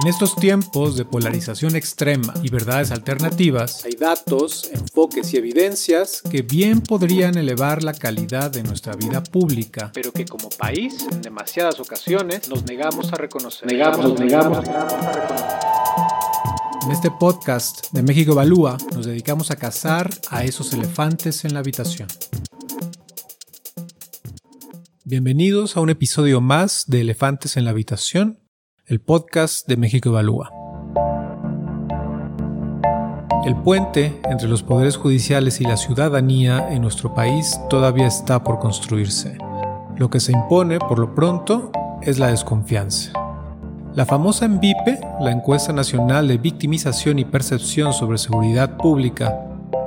En estos tiempos de polarización extrema y verdades alternativas, hay datos, enfoques y evidencias que bien podrían elevar la calidad de nuestra vida pública, pero que como país, en demasiadas ocasiones, nos negamos a reconocer. Negamos, negamos, negamos a reconocer. En este podcast de México Evalúa nos dedicamos a cazar a esos elefantes en la habitación. Bienvenidos a un episodio más de Elefantes en la Habitación, el podcast de México Evalúa. El puente entre los poderes judiciales y la ciudadanía en nuestro país todavía está por construirse. Lo que se impone, por lo pronto, es la desconfianza. La famosa ENVIPE, la encuesta nacional de victimización y percepción sobre seguridad pública,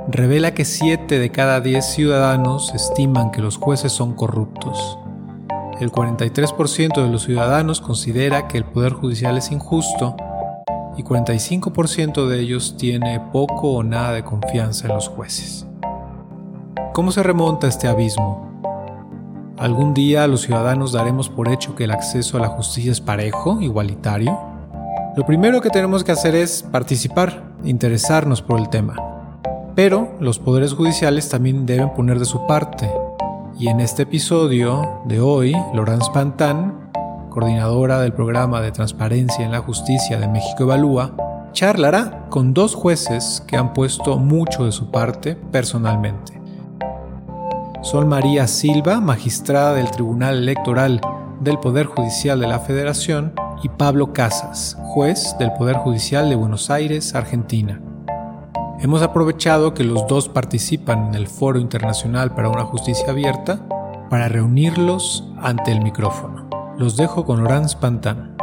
revela que 7 de cada 10 ciudadanos estiman que los jueces son corruptos. El 43% de los ciudadanos considera que el Poder Judicial es injusto y 45% de ellos tiene poco o nada de confianza en los jueces. ¿Cómo se remonta este abismo? ¿Algún día los ciudadanos daremos por hecho que el acceso a la justicia es parejo, igualitario? Lo primero que tenemos que hacer es participar, interesarnos por el tema. Pero los poderes judiciales también deben poner de su parte y en este episodio de hoy, Laurence Pantan, coordinadora del programa de transparencia en la justicia de México Evalúa, charlará con dos jueces que han puesto mucho de su parte personalmente. Son María Silva, magistrada del Tribunal Electoral del Poder Judicial de la Federación, y Pablo Casas, juez del Poder Judicial de Buenos Aires, Argentina. Hemos aprovechado que los dos participan en el Foro Internacional para una Justicia Abierta para reunirlos ante el micrófono. Los dejo con Laurence Pantan.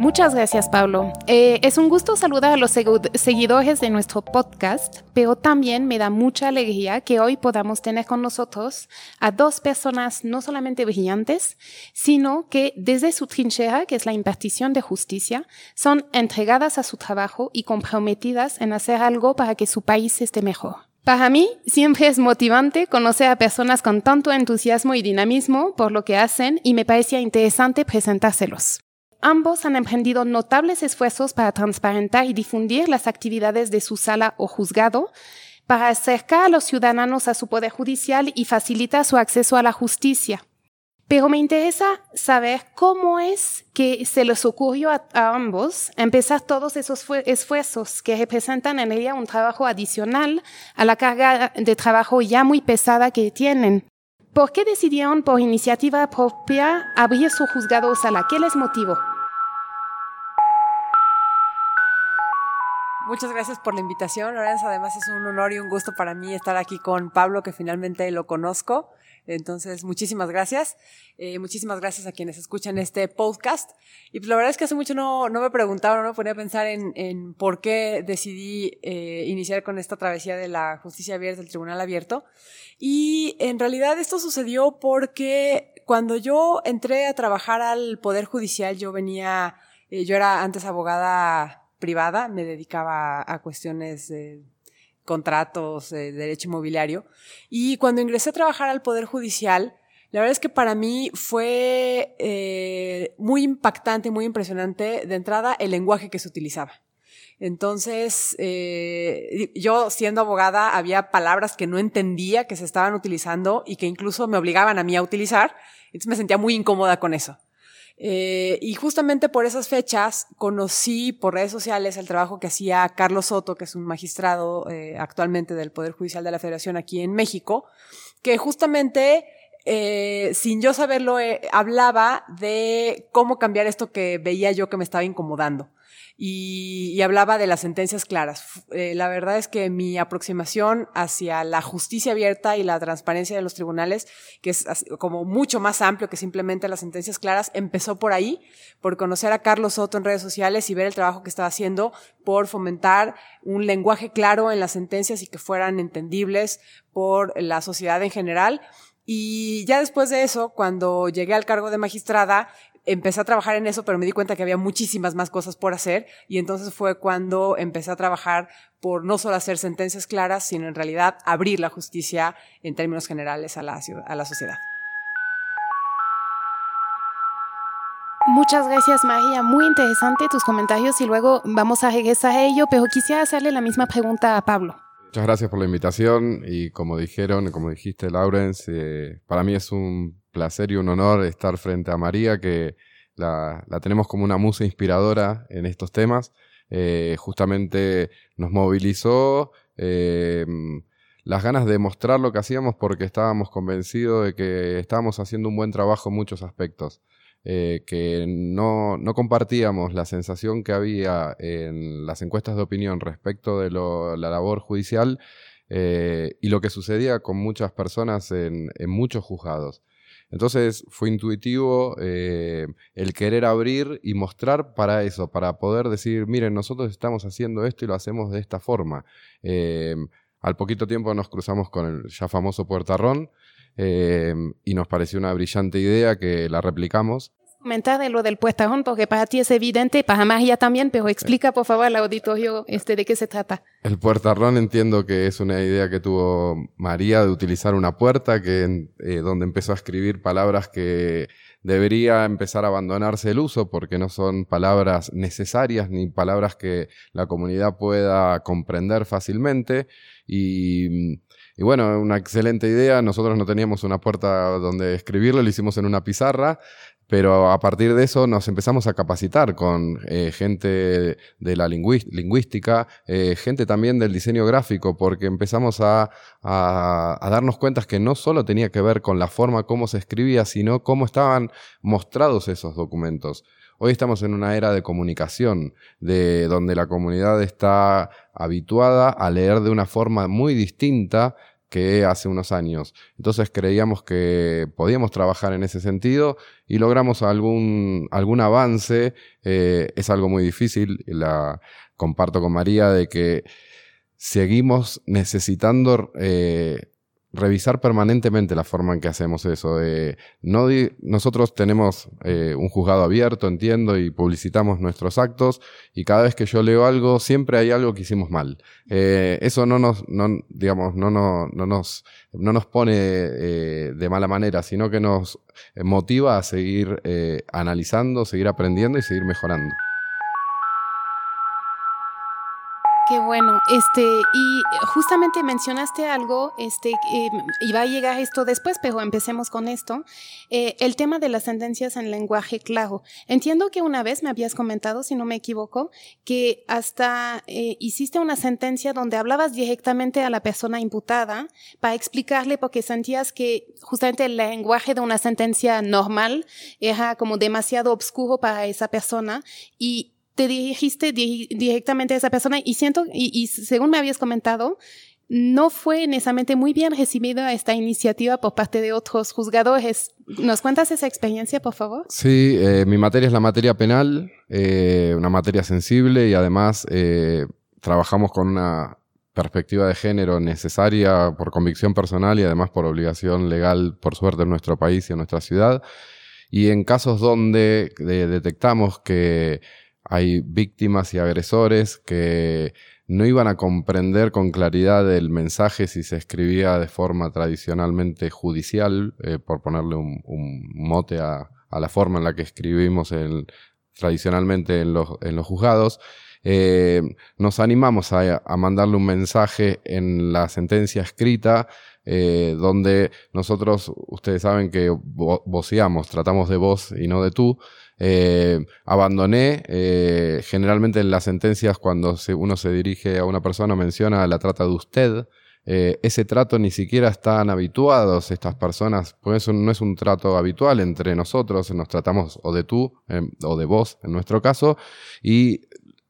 Muchas gracias, Pablo. Eh, es un gusto saludar a los seguidores de nuestro podcast, pero también me da mucha alegría que hoy podamos tener con nosotros a dos personas no solamente brillantes, sino que desde su trinchera, que es la impartición de justicia, son entregadas a su trabajo y comprometidas en hacer algo para que su país esté mejor. Para mí siempre es motivante conocer a personas con tanto entusiasmo y dinamismo por lo que hacen y me parecía interesante presentárselos. Ambos han emprendido notables esfuerzos para transparentar y difundir las actividades de su sala o juzgado, para acercar a los ciudadanos a su poder judicial y facilitar su acceso a la justicia. Pero me interesa saber cómo es que se les ocurrió a, ambos empezar todos esos esfuerzos que representan en ella un trabajo adicional a la carga de trabajo ya muy pesada que tienen. ¿Por qué decidieron por iniciativa propia abrir su juzgado sala? ¿Qué les motivó? Muchas gracias por la invitación, Lorenzo. Además es un honor y un gusto para mí estar aquí con Pablo, que finalmente lo conozco. Entonces, muchísimas gracias. Eh, muchísimas gracias a quienes escuchan este podcast. Y pues la verdad es que hace mucho no, no me preguntaba, no me ponía a pensar en, en por qué decidí eh, iniciar con esta travesía de la justicia abierta, del tribunal abierto. Y en realidad esto sucedió porque cuando yo entré a trabajar al Poder Judicial, yo venía, eh, yo era antes abogada privada, me dedicaba a, cuestiones de contratos, de derecho inmobiliario. Y cuando ingresé a trabajar al Poder Judicial, la verdad es que para mí fue eh, muy impactante, muy impresionante de entrada el lenguaje que se utilizaba. Entonces, eh, yo siendo abogada había palabras que no entendía que se estaban utilizando y que incluso me obligaban a mí a utilizar. Entonces me sentía muy incómoda con eso. Eh, y justamente por esas fechas conocí por redes sociales el trabajo que hacía Carlos Soto, que es un magistrado eh, actualmente del Poder Judicial de la Federación aquí en México, que justamente, eh, sin yo saberlo, hablaba de cómo cambiar esto que veía yo que me estaba incomodando y, hablaba de las sentencias claras. Eh, la verdad es que mi aproximación hacia la justicia abierta y la transparencia de los tribunales, que es como mucho más amplio que simplemente las sentencias claras, empezó por ahí, por conocer a Carlos Soto en redes sociales y ver el trabajo que estaba haciendo por fomentar un lenguaje claro en las sentencias y que fueran entendibles por la sociedad en general. Y ya después de eso, cuando llegué al cargo de magistrada, empecé a trabajar en eso, pero me di cuenta que había muchísimas más cosas por hacer y entonces fue cuando empecé a trabajar por no solo hacer sentencias claras, sino en realidad abrir la justicia en términos generales a la, a la sociedad. Muchas gracias María, muy interesante tus comentarios y luego vamos a regresar a ello, pero quisiera hacerle la misma pregunta a Pablo. Muchas gracias por la invitación y como dijeron, como dijiste Laurence, eh, para mí es un placer y un honor estar frente a María, que la, tenemos como una musa inspiradora en estos temas. Eh, justamente nos movilizó eh, las ganas de mostrar lo que hacíamos porque estábamos convencidos de que estábamos haciendo un buen trabajo en muchos aspectos. Eh, que no, no, compartíamos la sensación que había en las encuestas de opinión respecto de la labor judicial eh, y lo que sucedía con muchas personas en, muchos juzgados. Entonces fue intuitivo eh, el querer abrir y mostrar para eso, para poder decir, miren, nosotros estamos haciendo esto y lo hacemos de esta forma. al poquito tiempo nos cruzamos con el ya famoso Puertarrón, eh, y nos pareció una brillante idea que la replicamos. Comentar de lo del puestajón, porque para ti es evidente, para María también, pero explica por favor al auditorio este, de qué se trata. El puertarrón entiendo que es una idea que tuvo María de utilizar una puerta, que eh, donde empezó a escribir palabras que debería empezar a abandonarse el uso porque no son palabras necesarias ni palabras que la comunidad pueda comprender fácilmente y y bueno, una excelente idea. Nosotros no teníamos una puerta donde escribirlo, lo hicimos en una pizarra, pero a partir de eso nos empezamos a capacitar con eh, gente de la lingüística, eh, gente también del diseño gráfico, porque empezamos a, a, darnos cuenta que no solo tenía que ver con la forma como se escribía, sino cómo estaban mostrados esos documentos. Hoy estamos en una era de comunicación, de donde la comunidad está habituada a leer de una forma muy distinta que hace unos años. Entonces creíamos que podíamos trabajar en ese sentido y logramos algún, algún avance. Eh, es algo muy difícil, la comparto con María, de que seguimos necesitando eh, revisar permanentemente la forma en que hacemos eso. no nosotros tenemos eh, un juzgado abierto, entiendo, y publicitamos nuestros actos, y cada vez que yo leo algo, siempre hay algo que hicimos mal. Eh, eso no nos, no, digamos, no, no, no, nos, no nos pone eh, de mala manera, sino que nos motiva a seguir analizando, seguir aprendiendo y seguir mejorando. Qué bueno, este, y justamente mencionaste algo, este, iba a llegar esto después, pero empecemos con esto, eh, el tema de las sentencias en lenguaje claro. Entiendo que una vez me habías comentado, si no me equivoco, que hasta eh, hiciste una sentencia donde hablabas directamente a la persona imputada para explicarle porque sentías que justamente el lenguaje de una sentencia normal era como demasiado obscuro para esa persona y te dirigiste directamente a esa persona y siento, y, según me habías comentado, no fue necesariamente muy bien recibida esta iniciativa por parte de otros juzgadores. ¿Nos cuentas esa experiencia, por favor? Sí, eh, mi materia es la materia penal, eh, una materia sensible y además eh, trabajamos con una perspectiva de género necesaria por convicción personal y además por obligación legal, por suerte, en nuestro país y en nuestra ciudad. Y en casos donde detectamos que hay víctimas y agresores que no iban a comprender con claridad el mensaje si se escribía de forma tradicionalmente judicial, eh, por ponerle un, mote a, la forma en la que escribimos tradicionalmente en los, juzgados. Eh, nos animamos a, mandarle un mensaje en la sentencia escrita, eh, donde nosotros, ustedes saben que voceamos, tratamos de vos y no de tú, eh, abandoné, eh, generalmente en las sentencias cuando uno se dirige a una persona menciona la trata de usted, eh, ese trato ni siquiera están habituados estas personas, pues eso no es un trato habitual entre nosotros, nos tratamos o de tú em, o de vos en nuestro caso, y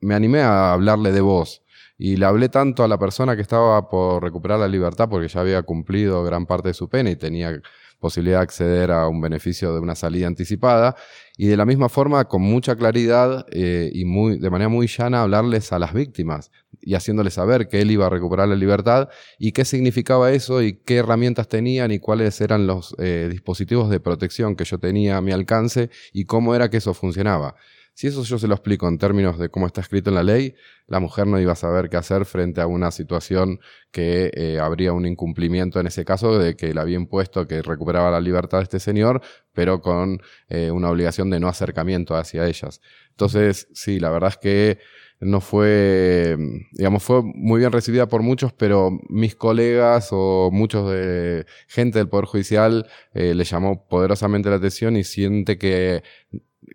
me animé a hablarle de vos. Y le hablé tanto a la persona que estaba por recuperar la libertad porque ya había cumplido gran parte de su pena y tenía posibilidad de acceder a un beneficio de una salida anticipada y de la misma forma con mucha claridad eh, y muy, de manera muy llana hablarles a las víctimas y haciéndoles saber que él iba a recuperar la libertad y qué significaba eso y qué herramientas tenían y cuáles eran los eh, dispositivos de protección que yo tenía a mi alcance y cómo era que eso funcionaba. Si eso yo se lo explico en términos de cómo está escrito en la ley, la mujer no iba a saber qué hacer frente a una situación que eh, habría un incumplimiento en ese caso de que le había impuesto que recuperaba la libertad de este señor, pero con eh, una obligación de no acercamiento hacia ellas. Entonces, sí, la verdad es que no fue, digamos, fue muy bien recibida por muchos, pero mis colegas o muchos de gente del Poder Judicial eh, le llamó poderosamente la atención y siente que,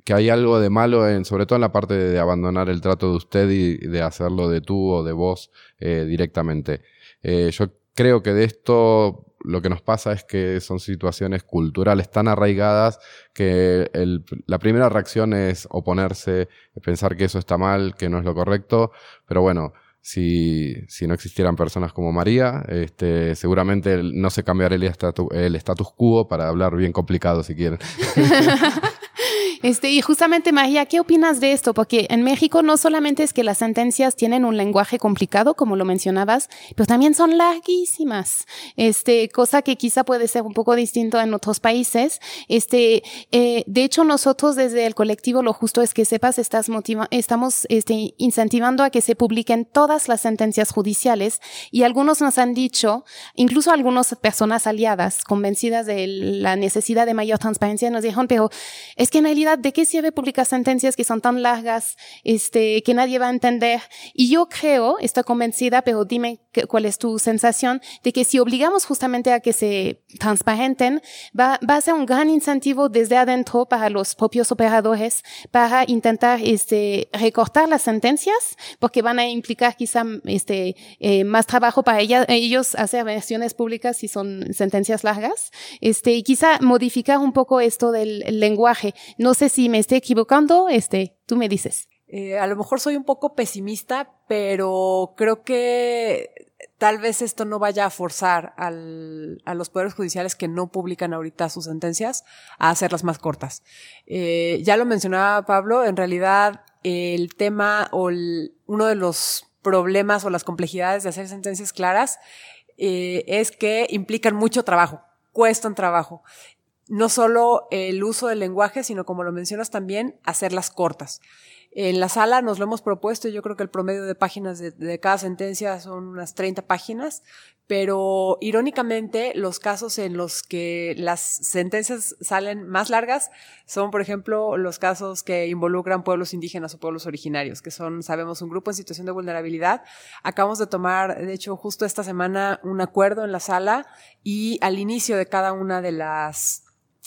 que hay algo de malo, en, sobre todo en la parte de, abandonar el trato de usted y de hacerlo de tú o de vos eh, directamente. Eh, yo creo que de esto lo que nos pasa es que son situaciones culturales tan arraigadas que la primera reacción es oponerse, pensar que eso está mal, que no es lo correcto, pero bueno, si, si no existieran personas como María, este, seguramente no se cambiaría el, el status quo para hablar bien complicado si quieren. Este, y justamente, María, ¿qué opinas de esto? Porque en México no solamente es que las sentencias tienen un lenguaje complicado, como lo mencionabas, pero también son larguísimas. Este, cosa que quizá puede ser un poco distinto en otros países. Este, eh, de hecho, nosotros desde el colectivo Lo Justo es que sepas, estás motiva estamos este, incentivando a que se publiquen todas las sentencias judiciales y algunos nos han dicho, incluso algunas personas aliadas convencidas de la necesidad de mayor transparencia, nos dijeron, pero es que en realidad ¿de qué sirve publicar sentencias que son tan largas, este, que nadie va a entender? Y yo creo, estoy convencida, pero dime cuál es tu sensación, de que si obligamos justamente a que se transparenten, va, va a ser un gran incentivo desde adentro para los propios operadores para intentar, este, recortar las sentencias, porque van a implicar quizá, este, eh, más trabajo para ella, ellos hacer versiones públicas si son sentencias largas, este, y quizá modificar un poco esto del lenguaje. No sé si me estoy equivocando, este, tú me dices. Eh, a lo mejor soy un poco pesimista, pero creo que tal vez esto no vaya a forzar a los poderes judiciales que no publican ahorita sus sentencias a hacerlas más cortas. Eh, ya lo mencionaba Pablo, en realidad el tema o uno de los problemas o las complejidades de hacer sentencias claras eh, es que implican mucho trabajo, cuestan trabajo no solo el uso del lenguaje, sino como lo mencionas también, hacerlas cortas. En la sala nos lo hemos propuesto, yo creo que el promedio de páginas de, cada sentencia son unas 30 páginas, pero irónicamente los casos en los que las sentencias salen más largas son, por ejemplo, los casos que involucran pueblos indígenas o pueblos originarios, que son, sabemos, un grupo en situación de vulnerabilidad. Acabamos de tomar, de hecho, justo esta semana un acuerdo en la sala y al inicio de cada una de las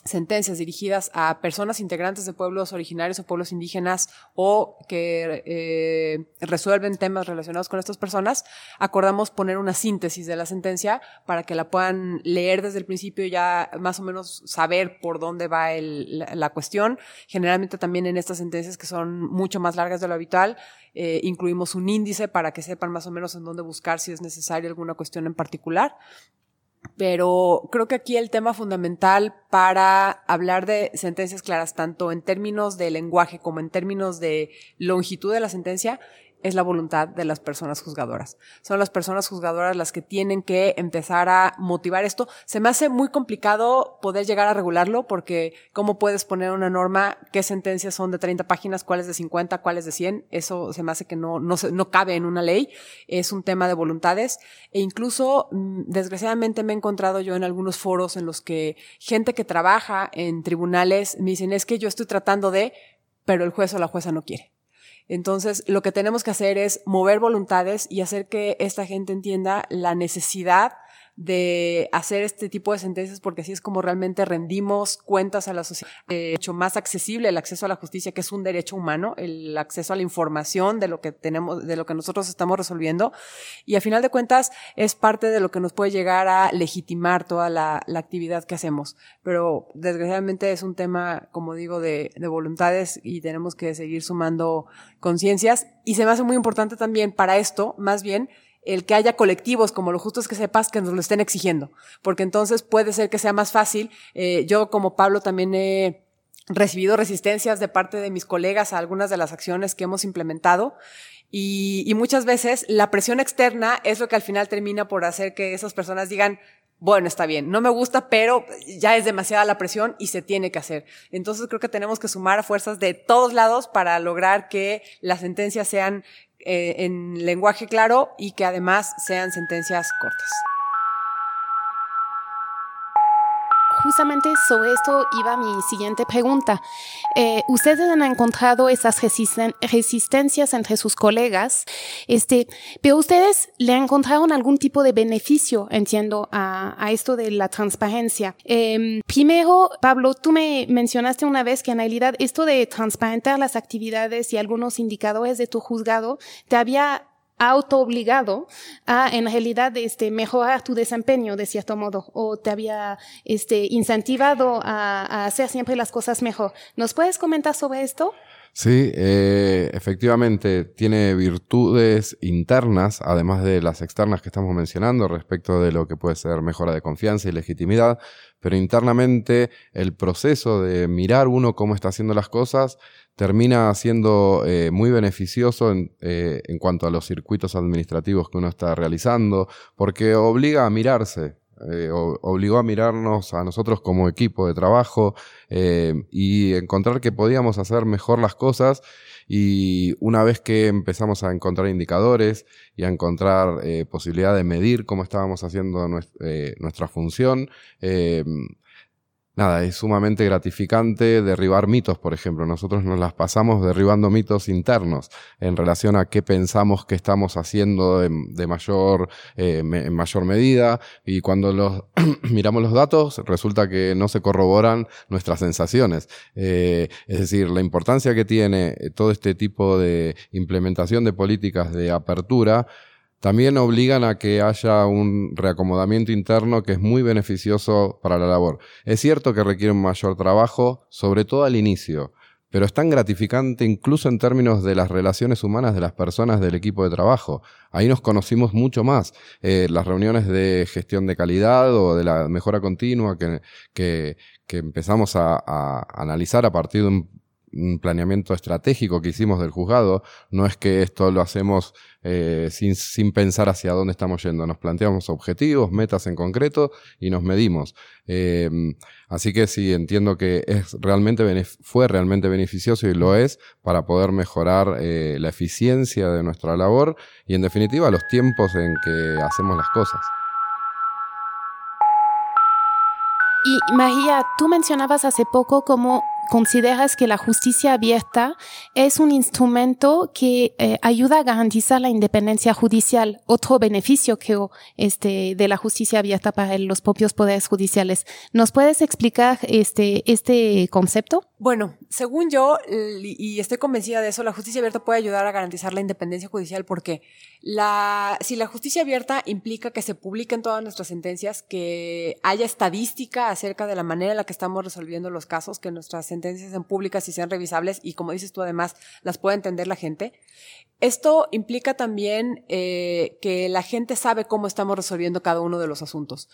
sentencias dirigidas a personas integrantes de pueblos originarios o pueblos indígenas o que eh, resuelven temas relacionados con estas personas, acordamos poner una síntesis de la sentencia para que la puedan leer desde el principio y ya más o menos saber por dónde va la, cuestión. Generalmente también en estas sentencias que son mucho más largas de lo habitual, eh, incluimos un índice para que sepan más o menos en dónde buscar si es necesaria alguna cuestión en particular pero creo que aquí el tema fundamental para hablar de sentencias claras, tanto en términos de lenguaje como en términos de longitud de la sentencia, es la voluntad de las personas juzgadoras. Son las personas juzgadoras las que tienen que empezar a motivar esto. Se me hace muy complicado poder llegar a regularlo porque cómo puedes poner una norma, qué sentencias son de 30 páginas, cuáles de 50, cuáles de 100. Eso se me hace que no, no, no cabe en una ley. Es un tema de voluntades. E incluso, mm, desgraciadamente me he encontrado yo en algunos foros en los que gente que trabaja en tribunales me dicen es que yo estoy tratando de, pero el juez o la jueza no quiere. Entonces, lo que tenemos que hacer es mover voluntades y hacer que esta gente entienda la necesidad de hacer este tipo de sentencias porque así es como realmente rendimos cuentas a la sociedad. Eh, hecho más accesible el acceso a la justicia, que es un derecho humano, el acceso a la información de lo que tenemos, de lo que nosotros estamos resolviendo. Y a final de cuentas es parte de lo que nos puede llegar a legitimar toda la, la actividad que hacemos. Pero desgraciadamente es un tema, como digo, de, de voluntades y tenemos que seguir sumando conciencias. Y se me hace muy importante también para esto, más bien, el que haya colectivos como lo justo es que sepas que nos lo estén exigiendo, porque entonces puede ser que sea más fácil. Eh, yo como Pablo también he recibido resistencias de parte de mis colegas a algunas de las acciones que hemos implementado y, y muchas veces la presión externa es lo que al final termina por hacer que esas personas digan, bueno, está bien, no me gusta, pero ya es demasiada la presión y se tiene que hacer. Entonces creo que tenemos que sumar fuerzas de todos lados para lograr que las sentencias sean eh, en lenguaje claro y que además sean sentencias cortas. Justamente sobre esto iba mi siguiente pregunta. Eh, ustedes han encontrado esas resistencias entre sus colegas, este, pero ustedes le encontraron algún tipo de beneficio, entiendo, a, esto de la transparencia. Eh, primero, Pablo, tú me mencionaste una vez que en realidad esto de transparentar las actividades y algunos indicadores de tu juzgado te había auto-obligado a, en realidad, este, mejorar tu desempeño de cierto modo, o te había, este, incentivado a, a hacer siempre las cosas mejor. ¿Nos puedes comentar sobre esto? Sí, eh, efectivamente tiene virtudes internas, además de las externas que estamos mencionando respecto de lo que puede ser mejora de confianza y legitimidad, pero internamente el proceso de mirar uno cómo está haciendo las cosas termina siendo eh, muy beneficioso en, eh, en cuanto a los circuitos administrativos que uno está realizando, porque obliga a mirarse, eh, obligó a mirarnos a nosotros como equipo de trabajo eh, y encontrar que podíamos hacer mejor las cosas. Y una vez que empezamos a encontrar indicadores y a encontrar eh, posibilidad de medir cómo estábamos haciendo nuestra función, nada, es sumamente gratificante derribar mitos, por ejemplo. Nosotros nos las pasamos derribando mitos internos en relación a qué pensamos que estamos haciendo de, mayor, eh, en mayor medida. Y cuando los miramos los datos, resulta que no se corroboran nuestras sensaciones. Eh, es decir, la importancia que tiene todo este tipo de implementación de políticas de apertura también obligan a que haya un reacomodamiento interno que es muy beneficioso para la labor. Es cierto que requiere un mayor trabajo, sobre todo al inicio, pero es tan gratificante incluso en términos de las relaciones humanas de las personas del equipo de trabajo. Ahí nos conocimos mucho más. Eh, las reuniones de gestión de calidad o de la mejora continua que, que, empezamos a, a, analizar a partir de un planeamiento estratégico que hicimos del juzgado, no es que esto lo hacemos eh, sin, sin, pensar hacia dónde estamos yendo, nos planteamos objetivos, metas en concreto y nos medimos. Eh, así que sí, entiendo que es realmente fue realmente beneficioso y lo es para poder mejorar eh, la eficiencia de nuestra labor y en definitiva los tiempos en que hacemos las cosas. Y María, tú mencionabas hace poco cómo consideras que la justicia abierta es un instrumento que eh, ayuda a garantizar la independencia judicial, otro beneficio que este de la justicia abierta para los propios poderes judiciales. ¿Nos puedes explicar este este concepto? Bueno, según yo y estoy convencida de eso, la justicia abierta puede ayudar a garantizar la independencia judicial porque si la justicia abierta implica que se publiquen todas nuestras sentencias, que haya estadística acerca de la manera en la que estamos resolviendo los casos, que nuestras sentencias sean públicas y sean revisables y como dices tú además las pueda entender la gente. Esto implica también eh, que la gente sabe cómo estamos resolviendo cada uno de los asuntos.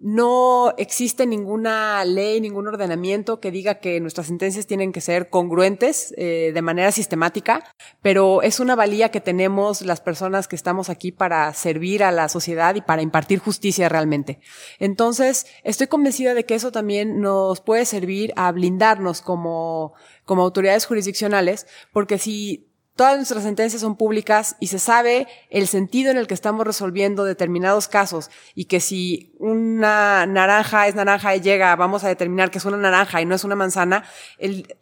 No existe ninguna ley, ningún ordenamiento que diga que nuestras sentencias tienen que ser congruentes eh, de manera sistemática, pero es una valía que tenemos las personas que estamos aquí para servir a la sociedad y para impartir justicia realmente. Entonces, estoy convencida de que eso también nos puede servir a blindarnos como, como autoridades jurisdiccionales, porque si Todas nuestras sentencias son públicas y se sabe el sentido en el que estamos resolviendo determinados casos y que si una naranja es naranja y llega, vamos a determinar que es una naranja y no es una manzana,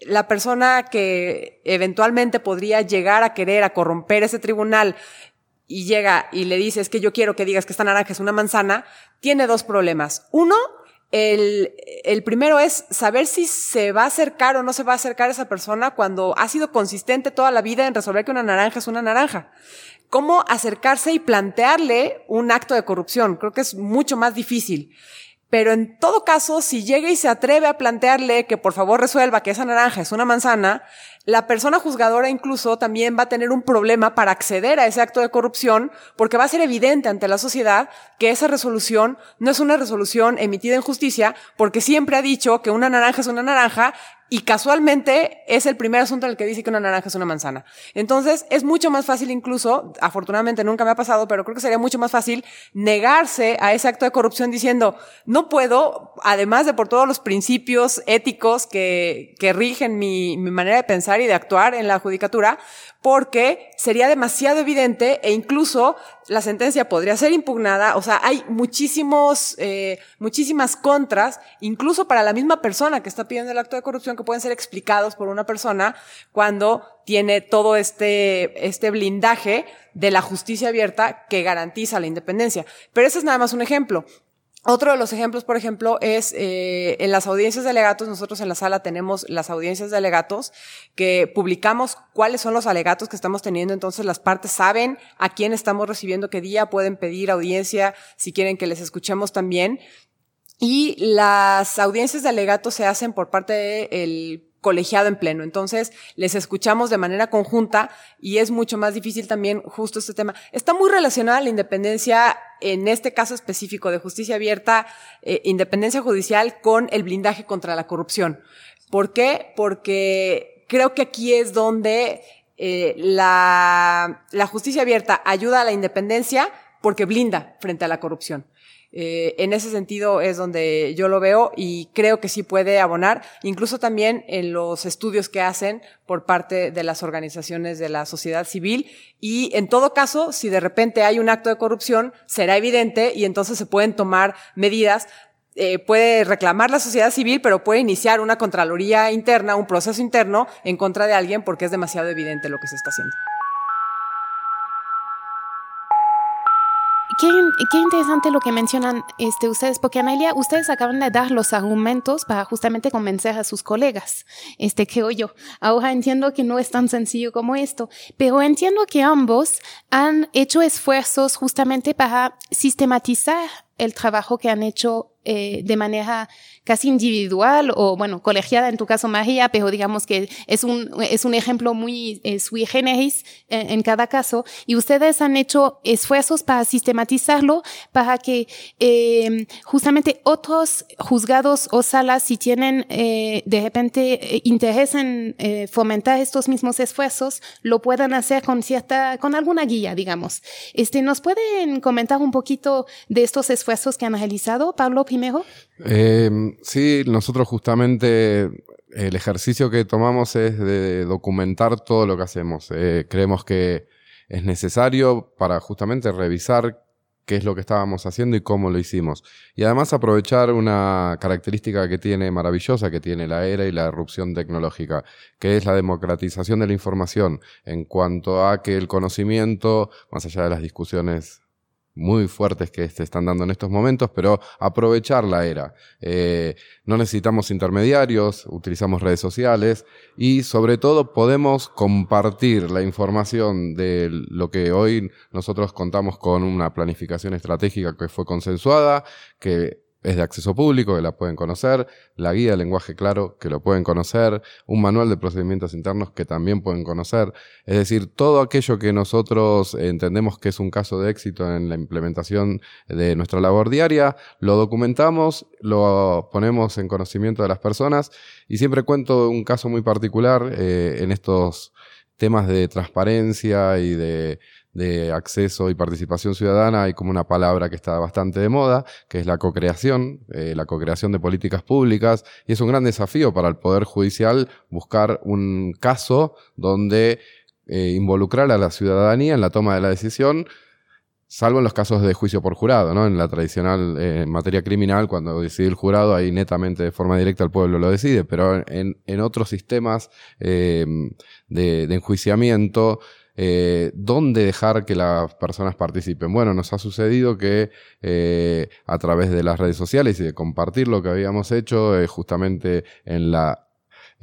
la persona que eventualmente podría llegar a querer a corromper ese tribunal y llega y le dice es que yo quiero que digas que esta naranja es una manzana, tiene dos problemas. Uno, el, el, primero es saber si se va a acercar o no se va a acercar a esa persona cuando ha sido consistente toda la vida en resolver que una naranja es una naranja. Cómo acercarse y plantearle un acto de corrupción. Creo que es mucho más difícil. Pero en todo caso, si llega y se atreve a plantearle que por favor resuelva que esa naranja es una manzana, la persona juzgadora incluso también va a tener un problema para acceder a ese acto de corrupción porque va a ser evidente ante la sociedad que esa resolución no es una resolución emitida en justicia porque siempre ha dicho que una naranja es una naranja y casualmente es el primer asunto en el que dice que una naranja es una manzana. Entonces, es mucho más fácil incluso, afortunadamente nunca me ha pasado, pero creo que sería mucho más fácil negarse a ese acto de corrupción diciendo, no puedo, además de por todos los principios éticos que, rigen mi, mi manera de pensar y de actuar en la judicatura, porque sería demasiado evidente e incluso la sentencia podría ser impugnada. O sea, hay muchísimos, eh, muchísimas contras, incluso para la misma persona que está pidiendo el acto de corrupción, pueden ser explicados por una persona cuando tiene todo este, este blindaje de la justicia abierta que garantiza la independencia. Pero ese es nada más un ejemplo. Otro de los ejemplos, por ejemplo, es eh, en las audiencias de alegatos. Nosotros en la sala tenemos las audiencias de alegatos que publicamos cuáles son los alegatos que estamos teniendo. Entonces las partes saben a quién estamos recibiendo, qué día pueden pedir audiencia, si quieren que les escuchemos también. Y las audiencias de alegatos se hacen por parte del colegiado en pleno. Entonces, les escuchamos de manera conjunta y es mucho más difícil también justo este tema. Está muy relacionada la independencia, en este caso específico de justicia abierta, eh, independencia judicial con el blindaje contra la corrupción. ¿Por qué? Porque creo que aquí es donde eh, la, la justicia abierta ayuda a la independencia porque blinda frente a la corrupción. Eh, en ese sentido es donde yo lo veo y creo que sí puede abonar, incluso también en los estudios que hacen por parte de las organizaciones de la sociedad civil. Y en todo caso, si de repente hay un acto de corrupción, será evidente y entonces se pueden tomar medidas eh, puede reclamar la sociedad civil, pero puede iniciar una contraloría interna, un proceso interno en contra de alguien porque es demasiado evidente lo que se está haciendo. Qué, interesante lo que mencionan este, ustedes, porque Amelia, ustedes acaban de dar los argumentos para justamente convencer a sus colegas, este, creo yo. Ahora entiendo que no es tan sencillo como esto, pero entiendo que ambos han hecho esfuerzos justamente para sistematizar el trabajo que han hecho eh, de manera casi individual o, bueno, colegiada en tu caso, María, pero digamos que es un, es un ejemplo muy eh, sui generis en, cada caso. Y ustedes han hecho esfuerzos para sistematizarlo, para que eh, justamente otros juzgados o salas, si tienen eh, de repente eh, interés en eh, fomentar estos mismos esfuerzos, lo puedan hacer con cierta, con alguna guía, digamos. Este, ¿Nos pueden comentar un poquito de estos esfuerzos que han realizado, Pablo, Eh, sí, nosotros justamente el ejercicio que tomamos es de documentar todo lo que hacemos. Eh, creemos que es necesario para justamente revisar qué es lo que estábamos haciendo y cómo lo hicimos. Y además aprovechar una característica que tiene maravillosa, que tiene la era y la erupción tecnológica, que es la democratización de la información en cuanto a que el conocimiento, más allá de las discusiones muy fuertes que se están dando en estos momentos, pero aprovechar la era. Eh, no necesitamos intermediarios, utilizamos redes sociales y sobre todo podemos compartir la información de lo que hoy nosotros contamos con una planificación estratégica que fue consensuada, que es de acceso público, que la pueden conocer, la guía de lenguaje claro, que lo pueden conocer, un manual de procedimientos internos que también pueden conocer. Es decir, todo aquello que nosotros entendemos que es un caso de éxito en la implementación de nuestra labor diaria, lo documentamos, lo ponemos en conocimiento de las personas y siempre cuento un caso muy particular eh, en estos temas de transparencia y de de acceso y participación ciudadana hay como una palabra que está bastante de moda, que es la cocreación, eh, la cocreación de políticas públicas, y es un gran desafío para el Poder Judicial buscar un caso donde eh, involucrar a la ciudadanía en la toma de la decisión, salvo en los casos de juicio por jurado, ¿no? En la tradicional eh, materia criminal, cuando decide el jurado, ahí netamente de forma directa el pueblo lo decide, pero en, en otros sistemas de, de enjuiciamiento, eh, dónde dejar que las personas participen. Bueno, nos ha sucedido que eh, a través de las redes sociales y de compartir lo que habíamos hecho eh, justamente en la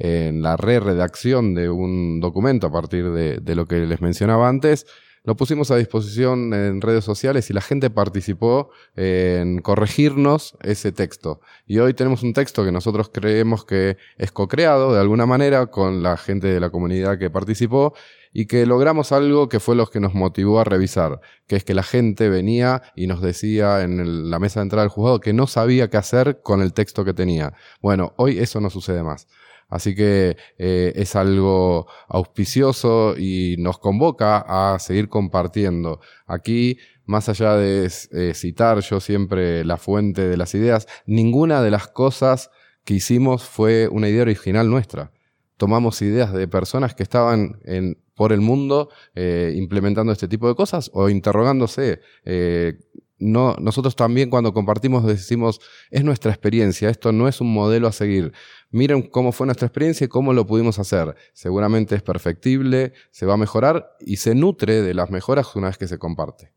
en la re-redacción de un documento a partir de, de lo que les mencionaba antes, lo pusimos a disposición en redes sociales y la gente participó en corregirnos ese texto. Y hoy tenemos un texto que nosotros creemos que es co-creado de alguna manera con la gente de la comunidad que participó y que logramos algo que fue lo que nos motivó a revisar, que es que la gente venía y nos decía en la mesa de entrada del juzgado que no sabía qué hacer con el texto que tenía. Bueno, hoy eso no sucede más. Así que eh, es algo auspicioso y nos convoca a seguir compartiendo. Aquí, más allá de eh, citar yo siempre la fuente de las ideas, ninguna de las cosas que hicimos fue una idea original nuestra. Tomamos ideas de personas que estaban por el mundo eh, implementando este tipo de cosas o interrogándose no, nosotros también cuando compartimos decimos, es nuestra experiencia, esto no es un modelo a seguir. Miren cómo fue nuestra experiencia y cómo lo pudimos hacer. Seguramente es perfectible, se va a mejorar y se nutre de las mejoras una vez que se comparte.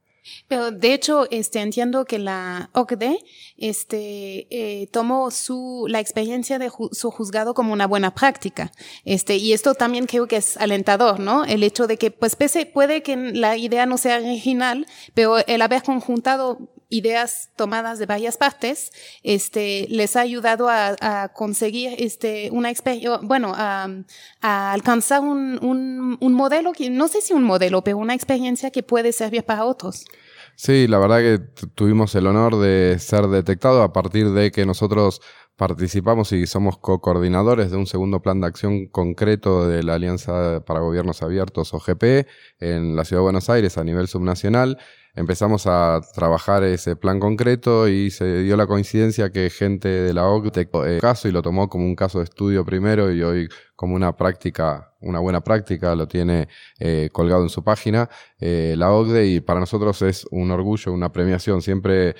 Pero de hecho, este, entiendo que la OCDE este, eh, tomó su, la experiencia de su juzgado como una buena práctica. Este, y esto también creo que es alentador, ¿no? El hecho de que, pues, pese, puede que la idea no sea original, pero el haber conjuntado ideas tomadas de varias partes, este, les ha ayudado a, conseguir, este, una experiencia, bueno, a, alcanzar un, un, modelo que, no sé si un modelo, pero una experiencia que puede servir para otros. Sí, la verdad que tuvimos el honor de ser detectados a partir de que nosotros participamos y somos co-coordinadores de un segundo plan de acción concreto de la Alianza para Gobiernos Abiertos, OGP, en la Ciudad de Buenos Aires a nivel subnacional empezamos a trabajar ese plan concreto y se dio la coincidencia que gente de la OCDE eh, caso y lo tomó como un caso de estudio primero y hoy como una práctica, una buena práctica, lo tiene eh, colgado en su página, eh, la OCDE, y para nosotros es un orgullo, una premiación. Siempre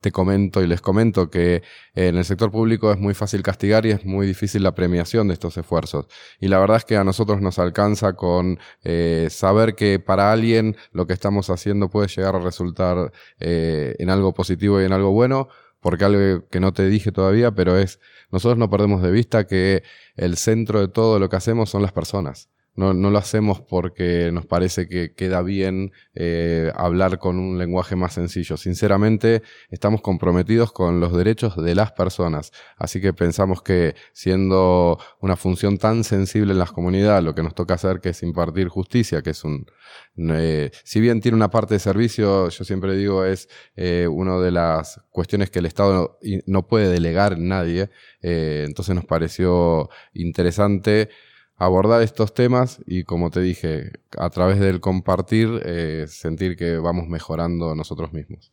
te comento y les comento que en el sector público es muy fácil castigar y es muy difícil la premiación de estos esfuerzos. Y la verdad es que a nosotros nos alcanza con eh, saber que para alguien lo que estamos haciendo puede llegar a resultar eh, en algo positivo y en algo bueno, porque algo que no te dije todavía, pero es, nosotros no perdemos de vista que el centro de todo lo que hacemos son las personas. No, lo hacemos porque nos parece que queda bien eh, hablar con un lenguaje más sencillo. Sinceramente, estamos comprometidos con los derechos de las personas. Así que pensamos que siendo una función tan sensible en las comunidades, lo que nos toca hacer que es impartir justicia, que es un... Eh, si bien tiene una parte de servicio, yo siempre digo, es eh, una de las cuestiones que el Estado no, puede delegar en nadie. Entonces nos pareció interesante abordar estos temas y como te dije, a través del compartir, eh, sentir que vamos mejorando nosotros mismos.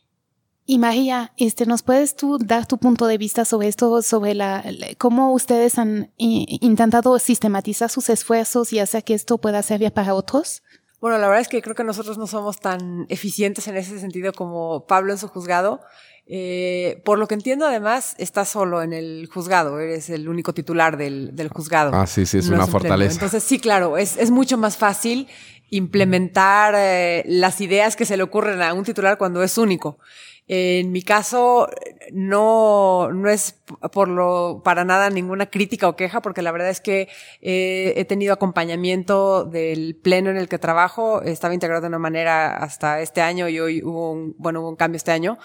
Y María, este, ¿nos puedes tú dar tu punto de vista sobre esto, sobre la, cómo ustedes han intentado sistematizar sus esfuerzos y hacer que esto pueda servir para otros? Bueno, la verdad es que creo que nosotros no somos tan eficientes en ese sentido como Pablo en su juzgado. Eh, por lo que entiendo, además, estás solo en el juzgado, eres el único titular del, del juzgado. Ah, sí, sí, es una fortaleza. Entonces, sí, claro, es, es mucho más fácil implementar eh, las ideas que se le ocurren a un titular cuando es único. En mi caso, no, no es por lo, para nada ninguna crítica o queja, porque la verdad es que eh, he tenido acompañamiento del pleno en el que trabajo. Estaba integrado de una manera hasta este año y hoy hubo un, bueno, hubo un cambio este año.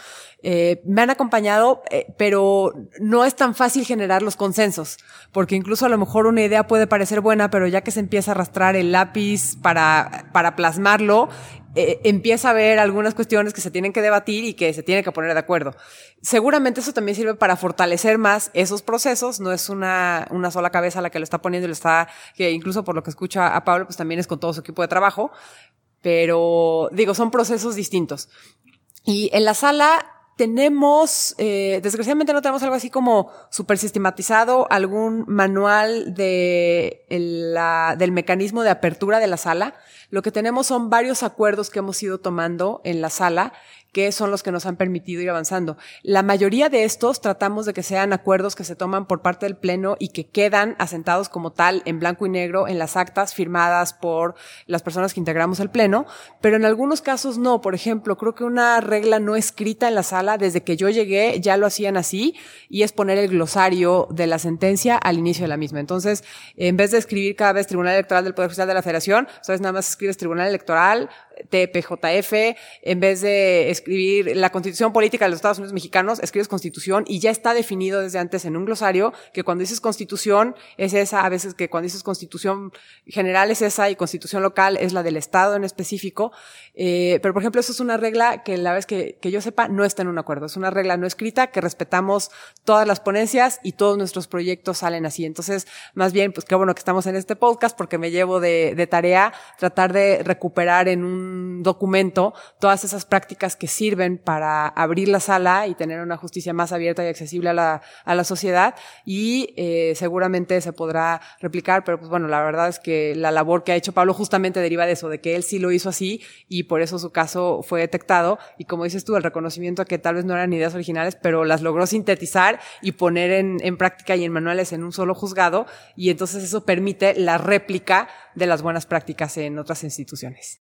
Eh, me han acompañado, eh, pero no es tan fácil generar los consensos, porque incluso a lo mejor una idea puede parecer buena, pero ya que se empieza a arrastrar el lápiz para, para plasmarlo, eh, empieza a haber algunas cuestiones que se tienen que debatir y que se tienen que poner de acuerdo. Seguramente eso también sirve para fortalecer más esos procesos, no es una, una sola cabeza la que lo está poniendo y lo está, que incluso por lo que escucha a Pablo, pues también es con todo su equipo de trabajo, pero digo, son procesos distintos. Y en la sala tenemos, eh, desgraciadamente no tenemos algo así como super sistematizado, algún manual de la, del mecanismo de apertura de la sala. Lo que tenemos son varios acuerdos que hemos ido tomando en la sala que son los que nos han permitido ir avanzando. La mayoría de estos tratamos de que sean acuerdos que se toman por parte del Pleno y que quedan asentados como tal en blanco y negro en las actas firmadas por las personas que integramos el Pleno, pero en algunos casos no. Por ejemplo, creo que una regla no escrita en la sala, desde que yo llegué ya lo hacían así, y es poner el glosario de la sentencia al inicio de la misma. Entonces, en vez de escribir cada vez Tribunal Electoral del Poder Judicial de la Federación, sabes, nada más escribes Tribunal Electoral, TPJF, en vez de escribir la constitución política de los Estados Unidos mexicanos, escribes constitución y ya está definido desde antes en un glosario que cuando dices constitución es esa, a veces que cuando dices constitución general es esa y constitución local es la del Estado en específico. Eh, pero por ejemplo, eso es una regla que la vez que, que yo sepa no está en un acuerdo. Es una regla no escrita que respetamos todas las ponencias y todos nuestros proyectos salen así. Entonces, más bien, pues qué bueno que estamos en este podcast porque me llevo de, de tarea tratar de recuperar en un documento todas esas prácticas que sirven para abrir la sala y tener una justicia más abierta y accesible a la, a la sociedad y eh, seguramente se podrá replicar, pero pues bueno, la verdad es que la labor que ha hecho Pablo justamente deriva de eso, de que él sí lo hizo así y por eso su caso fue detectado y como dices tú, el reconocimiento a que tal vez no eran ideas originales, pero las logró sintetizar y poner en, en práctica y en manuales en un solo juzgado y entonces eso permite la réplica de las buenas prácticas en otras instituciones.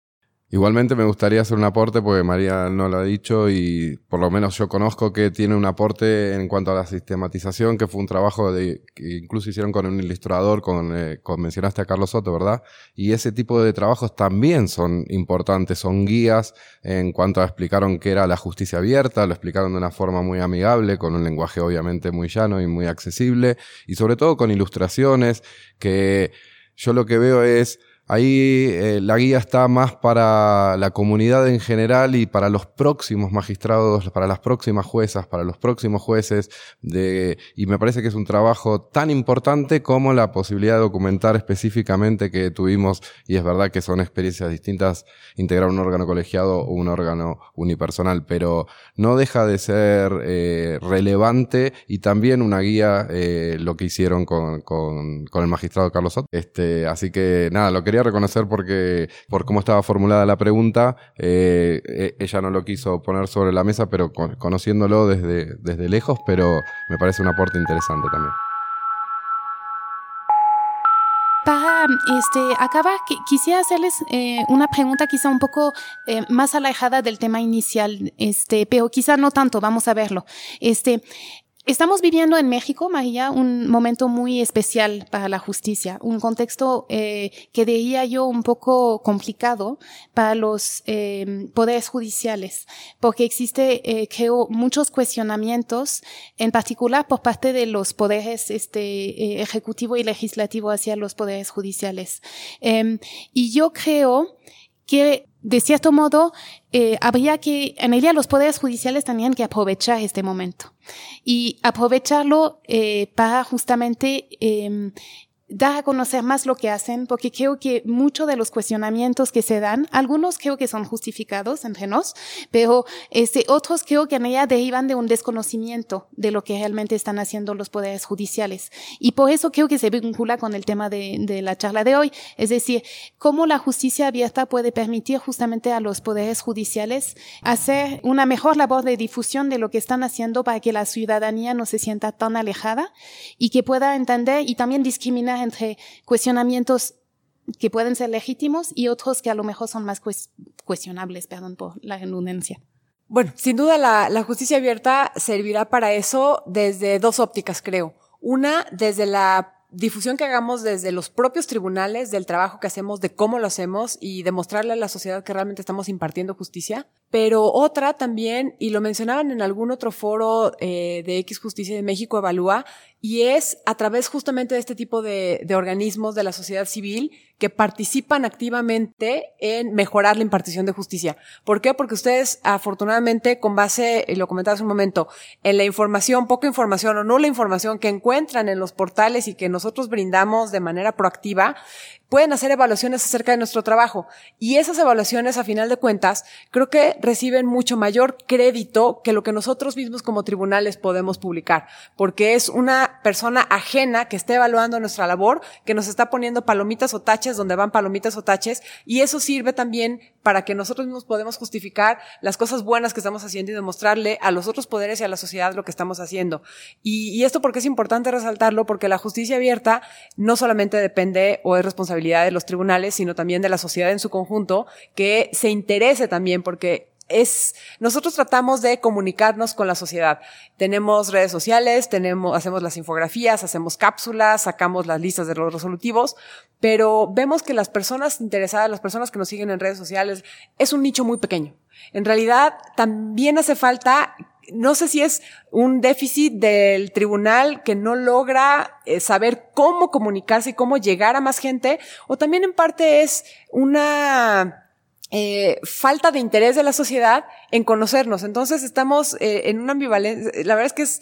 Igualmente me gustaría hacer un aporte porque María no lo ha dicho y por lo menos yo conozco que tiene un aporte en cuanto a la sistematización, que fue un trabajo de, que incluso hicieron con un ilustrador, con, eh, con, mencionaste a Carlos Soto, ¿verdad? Y ese tipo de trabajos también son importantes, son guías en cuanto a explicaron qué era la justicia abierta, lo explicaron de una forma muy amigable, con un lenguaje obviamente muy llano y muy accesible y sobre todo con ilustraciones que yo lo que veo es Ahí eh, la guía está más para la comunidad en general y para los próximos magistrados, para las próximas juezas, para los próximos jueces, y me parece que es un trabajo tan importante como la posibilidad de documentar específicamente que tuvimos, y es verdad que son experiencias distintas, integrar un órgano colegiado o un órgano unipersonal, pero no deja de ser eh, relevante y también una guía eh, lo que hicieron con, con, con, el magistrado Carlos Soto. Este, así que nada, lo quería reconocer porque, por cómo estaba formulada la pregunta, eh, e, ella no lo quiso poner sobre la mesa, pero conociéndolo desde, desde lejos, pero me parece un aporte interesante también. Para este, acabar, quisiera hacerles eh, una pregunta quizá un poco eh, más alejada del tema inicial, este, pero quizá no tanto, vamos a verlo. Este, Estamos viviendo en México, María, un momento muy especial para la justicia, un contexto eh, que diría yo un poco complicado para los eh, poderes judiciales, porque existe, eh, creo, muchos cuestionamientos, en particular por parte de los poderes este, eh, ejecutivo y legislativo hacia los poderes judiciales. Em, y yo creo que de cierto modo, eh, habría que, en realidad los poderes judiciales tenían que aprovechar este momento. Y aprovecharlo eh, para justamente eh, dar a conocer más lo que hacen, porque creo que muchos de los cuestionamientos que se dan, algunos creo que son justificados entre nos, pero este, otros creo que en ella derivan de un desconocimiento de lo que realmente están haciendo los poderes judiciales. Y por eso creo que se vincula con el tema de, de la charla de hoy, es decir, cómo la justicia abierta puede permitir justamente a los poderes judiciales hacer una mejor labor de difusión de lo que están haciendo para que la ciudadanía no se sienta tan alejada y que pueda entender y también discriminar entre cuestionamientos que pueden ser legítimos y otros que a lo mejor son más cuestionables, perdón por la redundancia. Bueno, sin duda la, la, justicia abierta servirá para eso desde dos ópticas, creo. Una, desde la difusión que hagamos desde los propios tribunales del trabajo que hacemos, de cómo lo hacemos y demostrarle a la sociedad que realmente estamos impartiendo justicia. Pero otra también, y lo mencionaban en algún otro foro eh, de X Justicia de México Evalúa, y es a través justamente de este tipo de, de organismos de la sociedad civil que participan activamente en mejorar la impartición de justicia. ¿Por qué? Porque ustedes, afortunadamente, con base, lo comentaba hace un momento, en la información, poca información o no la información que encuentran en los portales y que nosotros brindamos de manera proactiva, pueden hacer evaluaciones acerca de nuestro trabajo. Y esas evaluaciones, a final de cuentas, creo que reciben mucho mayor crédito que lo que nosotros mismos como tribunales podemos publicar, porque es una persona ajena que está evaluando nuestra labor, que nos está poniendo palomitas o taches donde van palomitas o taches, y eso sirve también para que nosotros mismos podemos justificar las cosas buenas que estamos haciendo y demostrarle a los otros poderes y a la sociedad lo que estamos haciendo. Y, y esto porque es importante resaltarlo, porque la justicia abierta no solamente depende o es responsabilidad de los tribunales, sino también de la sociedad en su conjunto, que se interese también porque es, nosotros tratamos de comunicarnos con la sociedad. Tenemos redes sociales, tenemos, hacemos las infografías, hacemos cápsulas, sacamos las listas de los resolutivos, pero vemos que las personas interesadas, las personas que nos siguen en redes sociales, es un nicho muy pequeño. En realidad, también hace falta no sé si es un déficit del tribunal que no logra eh, saber cómo comunicarse y cómo llegar a más gente, o también en parte es una eh, falta de interés de la sociedad en conocernos. Entonces estamos eh, en una ambivalencia. La verdad es que es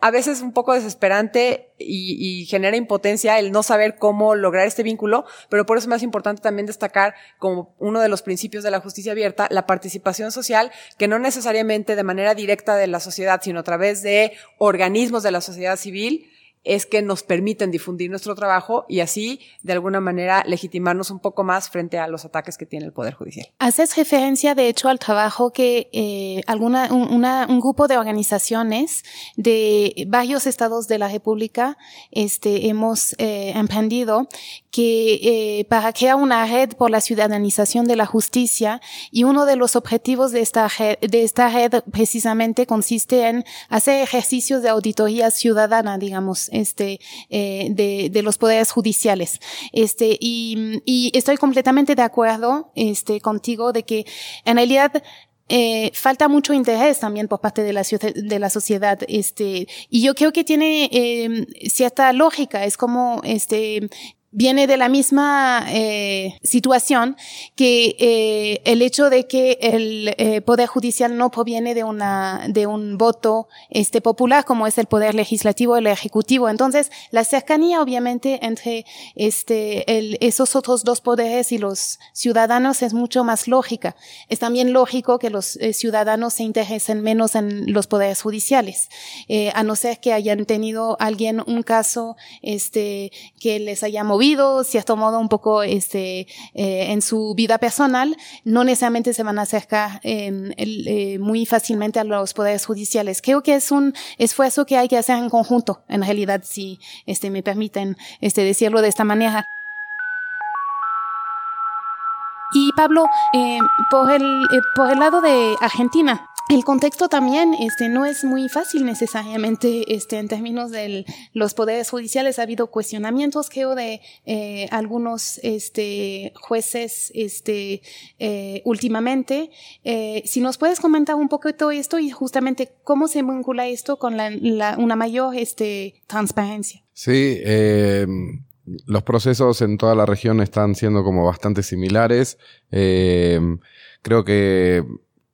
a veces un poco desesperante y, y, genera impotencia el no saber cómo lograr este vínculo, pero por eso es más importante también destacar como uno de los principios de la justicia abierta la participación social, que no necesariamente de manera directa de la sociedad, sino a través de organismos de la sociedad civil, es que nos permiten difundir nuestro trabajo y así, de alguna manera, legitimarnos un poco más frente a los ataques que tiene el Poder Judicial. Haces referencia, de hecho, al trabajo que eh, alguna, un, una, un, grupo de organizaciones de varios estados de la República este, hemos eh, emprendido que eh, para crear una red por la ciudadanización de la justicia y uno de los objetivos de esta de esta red precisamente consiste en hacer ejercicios de auditoría ciudadana, digamos, este, eh, de, de, los poderes judiciales. Este, y, y estoy completamente de acuerdo, este, contigo de que en realidad eh, falta mucho interés también por parte de la, de la sociedad, este, y yo creo que tiene eh, cierta lógica, es como, este, viene de la misma eh, situación que eh, el hecho de que el eh, poder judicial no proviene de una de un voto este popular como es el poder legislativo el ejecutivo. Entonces la cercanía obviamente entre este esos otros dos poderes y los ciudadanos es mucho más lógica. Es también lógico que los ciudadanos se interesen menos en los poderes judiciales a no ser que hayan tenido alguien un caso este que les haya movido, cierto modo, un poco este, eh, en su vida personal, no necesariamente se van a acercar eh, eh, muy fácilmente a los poderes judiciales. Creo que es un esfuerzo que hay que hacer en conjunto, en realidad, si este, me permiten este, decirlo de esta manera. Y Pablo, eh, por, el, por el lado de Argentina, el contexto también este, no es muy fácil necesariamente este, en términos de los poderes judiciales. Ha habido cuestionamientos, creo, de eh, algunos este, jueces este, eh, últimamente. Eh, si nos puedes comentar un poco todo esto y justamente cómo se vincula esto con la, la, una mayor este, transparencia. Sí, eh, los procesos en toda la región están siendo como bastante similares. Eh, creo que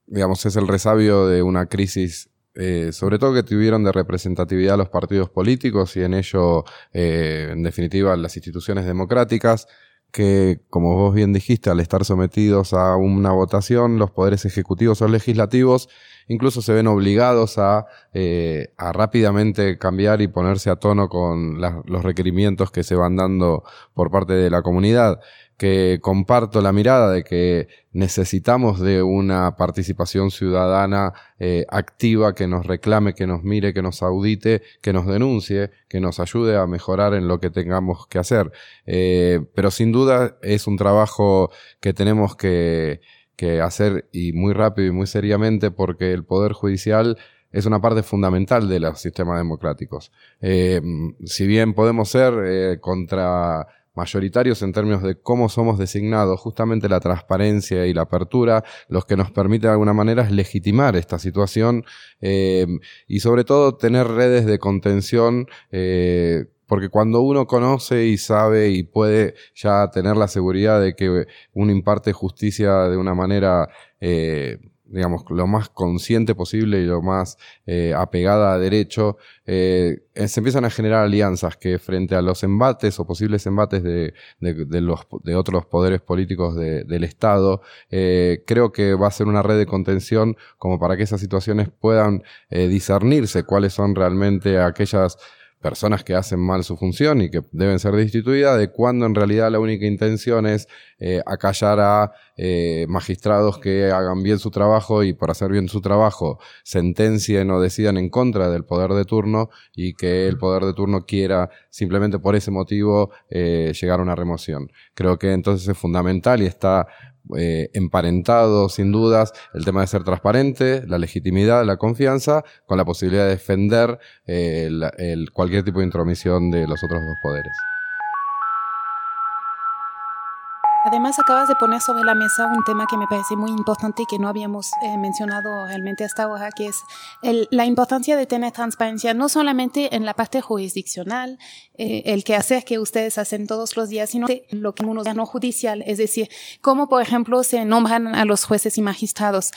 digamos, es el resabio de una crisis, eh, sobre todo que tuvieron de representatividad los partidos políticos y en ello, eh, en definitiva, las instituciones democráticas, que, como vos bien dijiste, al estar sometidos a una votación, los poderes ejecutivos o legislativos incluso se ven obligados a, eh, a rápidamente cambiar y ponerse a tono con los requerimientos que se van dando por parte de la comunidad que comparto la mirada de que necesitamos de una participación ciudadana eh, activa que nos reclame, que nos mire, que nos audite, que nos denuncie, que nos ayude a mejorar en lo que tengamos que hacer. Eh, pero sin duda es un trabajo que tenemos que, que hacer y muy rápido y muy seriamente porque el Poder Judicial es una parte fundamental de los sistemas democráticos. Eh, si bien podemos ser contra mayoritarios en términos de cómo somos designados, justamente la transparencia y la apertura, los que nos permite de alguna manera es legitimar esta situación eh, y sobre todo tener redes de contención. Eh, porque cuando uno conoce y sabe y puede ya tener la seguridad de que uno imparte justicia de una manera eh, digamos, lo más consciente posible y lo más eh, apegada a derecho, eh, eh, se empiezan a generar alianzas que frente a los embates o posibles embates de, de, los, de otros poderes políticos de, del Estado, creo que va a ser una red de contención como para que esas situaciones puedan discernirse cuáles son realmente aquellas personas que hacen mal su función y que deben ser destituidas, de cuando en realidad la única intención es eh, acallar a eh, magistrados que hagan bien su trabajo y por hacer bien su trabajo sentencien o decidan en contra del poder de turno y que el poder de turno quiera simplemente por ese motivo eh, llegar a una remoción. Creo que entonces es fundamental y está eh, emparentado sin dudas el tema de ser transparente, la legitimidad, la confianza, con la posibilidad de defender eh, cualquier tipo de intromisión de los otros dos poderes. Además, acabas de poner sobre la mesa un tema que me parece muy importante y que no habíamos eh, mencionado realmente hasta ahora, que es la importancia de tener transparencia, no solamente en la parte jurisdiccional, eh, el que hacer que ustedes hacen todos los días, sino lo que uno no judicial, es decir, cómo, por ejemplo, se nombran a los jueces y magistrados.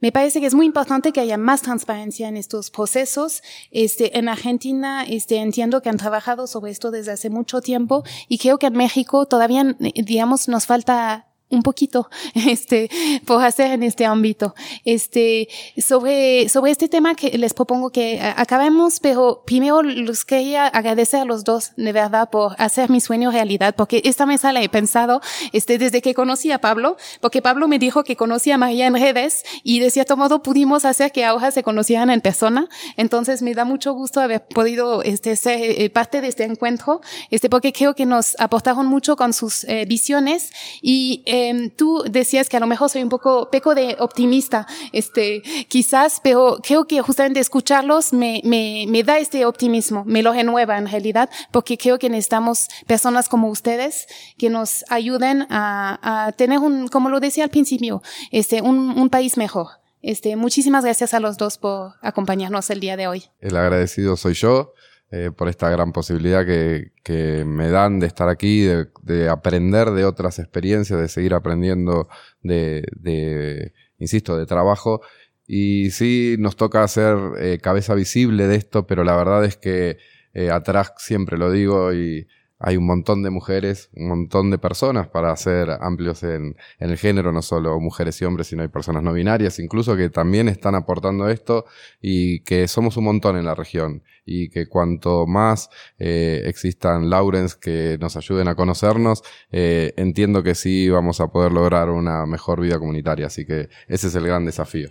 Me parece que es muy importante que haya más transparencia en estos procesos. Este, en Argentina, este, entiendo que han trabajado sobre esto desde hace mucho tiempo y creo que en México todavía, digamos, nos falta un poquito este por hacer en este ámbito. Este sobre sobre este tema que les propongo que acabemos pero primero les quería agradecer a los dos de verdad por hacer mi sueño realidad porque esta mesa la he pensado este desde que conocí a Pablo porque Pablo me dijo que conocía a María en redes y de cierto modo pudimos hacer que ahora se conocieran en persona. Entonces me da mucho gusto haber podido este ser eh, parte de este encuentro este porque creo que nos aportaron mucho con sus eh, visiones y eh, Em, tú decías que a lo mejor soy un poco de optimista, este, quizás, pero creo que justamente escucharlos me, me, me da este optimismo, me lo renueva en realidad, porque creo que necesitamos personas como ustedes que nos ayuden a, a tener un, como lo decía al principio, este, un, un país mejor. Este, muchísimas gracias a los dos por acompañarnos el día de hoy. El agradecido soy yo. Eh, por esta gran posibilidad que, me dan de estar aquí, de, aprender de otras experiencias, de seguir aprendiendo de, insisto, de trabajo. Y sí, nos toca hacer eh, cabeza visible de esto, pero la verdad es que eh, atrás siempre lo digo y hay un montón de mujeres, un montón de personas para ser amplios en, el género, no solo mujeres y hombres, sino hay personas no binarias, incluso que también están aportando esto y que somos un montón en la región y que cuanto más eh, existan Laurens que nos ayuden a conocernos, eh, entiendo que sí vamos a poder lograr una mejor vida comunitaria, así que ese es el gran desafío.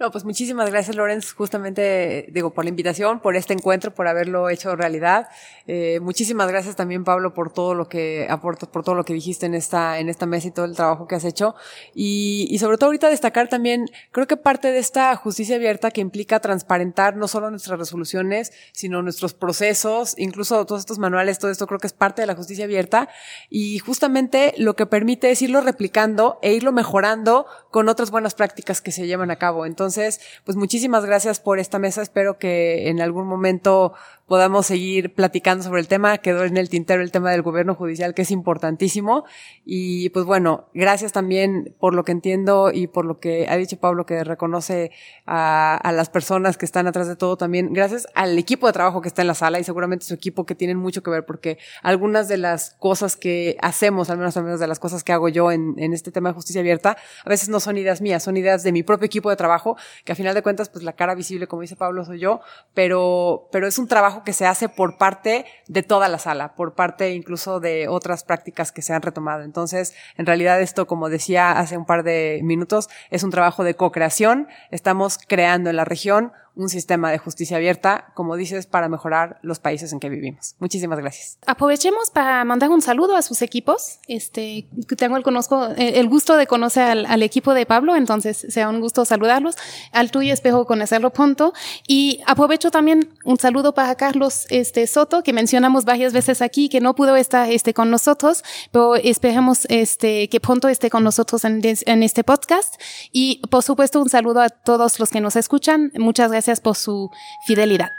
No, pues muchísimas gracias, Lorenz, justamente, digo, por la invitación, por este encuentro, por haberlo hecho realidad. Eh, muchísimas gracias también, Pablo, por todo lo que aportas, por todo lo que dijiste en esta, en esta mesa y todo el trabajo que has hecho. Y, y sobre todo ahorita destacar también, creo que parte de esta justicia abierta que implica transparentar no solo nuestras resoluciones, sino nuestros procesos, incluso todos estos manuales, todo esto creo que es parte de la justicia abierta. Y justamente lo que permite es irlo replicando e irlo mejorando con otras buenas prácticas que se llevan a cabo. Entonces, entonces, pues muchísimas gracias por esta mesa. Espero que en algún momento podamos seguir platicando sobre el tema. Quedó en el tintero el tema del gobierno judicial, que es importantísimo. Y pues bueno, gracias también por lo que entiendo y por lo que ha dicho Pablo, que reconoce a, a las personas que están atrás de todo también. Gracias al equipo de trabajo que está en la sala y seguramente su equipo que tienen mucho que ver porque algunas de las cosas que hacemos, al menos al menos de las cosas que hago yo en, en este tema de justicia abierta, a veces no son ideas mías, son ideas de mi propio equipo de trabajo, que a final de cuentas, pues la cara visible, como dice Pablo, soy yo, pero, pero es un trabajo que se hace por parte de toda la sala, por parte incluso de otras prácticas que se han retomado. Entonces, en realidad esto, como decía hace un par de minutos, es un trabajo de co-creación. Estamos creando en la región un sistema de justicia abierta, como dices, para mejorar los países en que vivimos. Muchísimas gracias. Aprovechemos para mandar un saludo a sus equipos. Este, tengo el, conozco, el gusto de conocer al, equipo de Pablo, entonces sea un gusto saludarlos. Al tuyo espero conocerlo pronto. Y aprovecho también un saludo para Carlos este, Soto, que mencionamos varias veces aquí, que no pudo estar este, con nosotros, pero esperemos este, que pronto esté con nosotros en, en este podcast. Y por supuesto un saludo a todos los que nos escuchan. Muchas gracias por su fidelidad.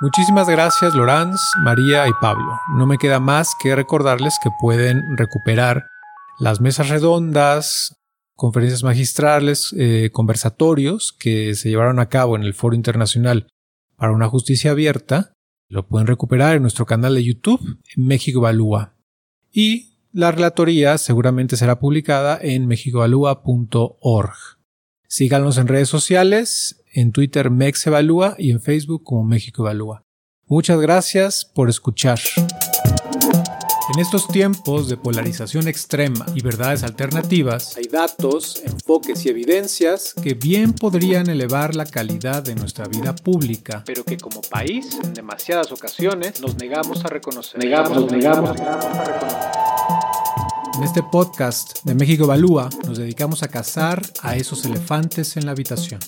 Muchísimas gracias Lorenz, María y Pablo. No me queda más que recordarles que pueden recuperar las mesas redondas, conferencias magistrales, eh, conversatorios que se llevaron a cabo en el Foro Internacional para una Justicia Abierta. Lo pueden recuperar en nuestro canal de YouTube, México Evalúa. Y la relatoría seguramente será publicada en mexicoevalúa.org. Síganos en redes sociales, en Twitter Mex Evalúa y en Facebook como México Evalúa. Muchas gracias por escuchar. En estos tiempos de polarización extrema y verdades alternativas, hay datos, enfoques y evidencias que bien podrían elevar la calidad de nuestra vida pública, pero que como país, en demasiadas ocasiones, nos negamos a reconocer. Negamos, negamos, negamos a reconocer. En este podcast de México Evalúa nos dedicamos a cazar a esos elefantes en la habitación.